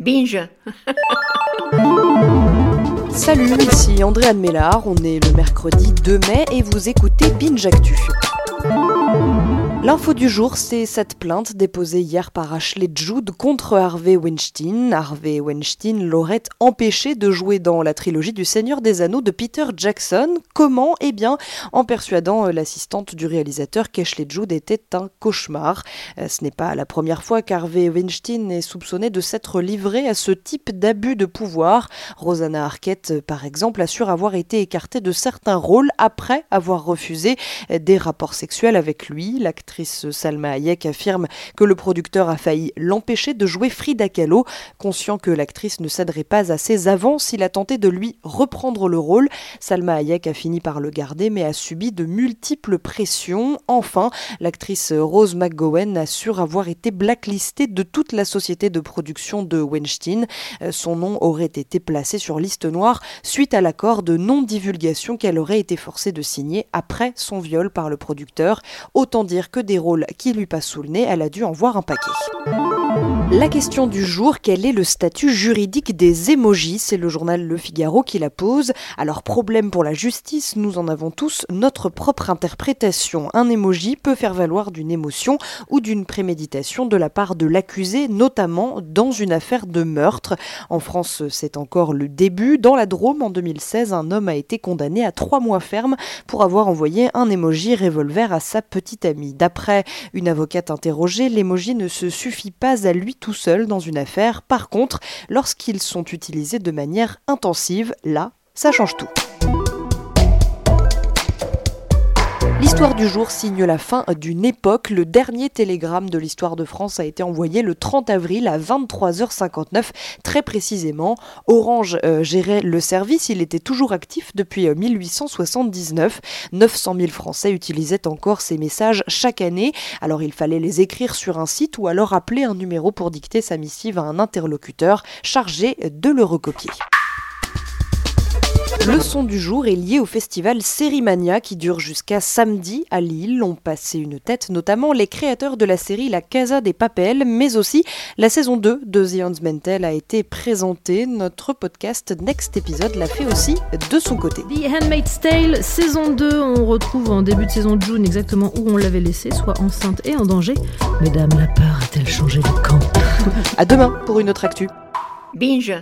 Binge Salut, ici Andréane Mélard, on est le mercredi 2 mai et vous écoutez Binge Actu. L'info du jour, c'est cette plainte déposée hier par Ashley Jude contre Harvey Weinstein. Harvey Weinstein l'aurait empêché de jouer dans la trilogie du Seigneur des Anneaux de Peter Jackson. Comment? Eh bien, en persuadant euh, l'assistante du réalisateur qu'Ashley Jude était un cauchemar. Euh, ce n'est pas la première fois qu'Harvey Weinstein est soupçonné de s'être livré à ce type d'abus de pouvoir. Rosanna Arquette, par exemple, assure avoir été écartée de certains rôles après avoir refusé euh, des rapports sexuels avec lui. L'actrice L'actrice Salma Hayek affirme que le producteur a failli l'empêcher de jouer Frida Kahlo. Conscient que l'actrice ne céderait pas à ses avances, il a tenté de lui reprendre le rôle. Salma Hayek a fini par le garder mais a subi de multiples pressions. Enfin, l'actrice Rose McGowan assure avoir été blacklistée de toute la société de production de Weinstein. Son nom aurait été placé sur liste noire suite à l'accord de non-divulgation qu'elle aurait été forcée de signer après son viol par le producteur. Autant dire que des rôles qui lui passent sous le nez, elle a dû en voir un paquet. La question du jour, quel est le statut juridique des émojis? C'est le journal Le Figaro qui la pose. Alors problème pour la justice, nous en avons tous notre propre interprétation. Un émoji peut faire valoir d'une émotion ou d'une préméditation de la part de l'accusé, notamment dans une affaire de meurtre. En France, c'est encore le début. Dans la Drôme, en 2016, un homme a été condamné à trois mois ferme pour avoir envoyé un émoji revolver à sa petite amie. D'après une avocate interrogée, l'émoji ne se suffit pas à lui tout seul dans une affaire. Par contre, lorsqu'ils sont utilisés de manière intensive, là, ça change tout. L'histoire du jour signe la fin d'une époque. Le dernier télégramme de l'histoire de France a été envoyé le 30 avril à 23h59, très précisément. Orange euh, gérait le service, il était toujours actif depuis 1879. 900 000 Français utilisaient encore ces messages chaque année. Alors il fallait les écrire sur un site ou alors appeler un numéro pour dicter sa missive à un interlocuteur chargé de le recopier. Le son du jour est lié au festival Sérimania qui dure jusqu'à samedi à Lille. On passé une tête notamment les créateurs de la série La Casa des Papels, mais aussi la saison 2 de The Handmaid's a été présentée. Notre podcast Next Episode l'a fait aussi de son côté. The Handmaid's Tale, saison 2, on retrouve en début de saison de June exactement où on l'avait laissé, soit enceinte et en danger. Mesdames, la peur a-t-elle changé de camp? À demain pour une autre actu. Binge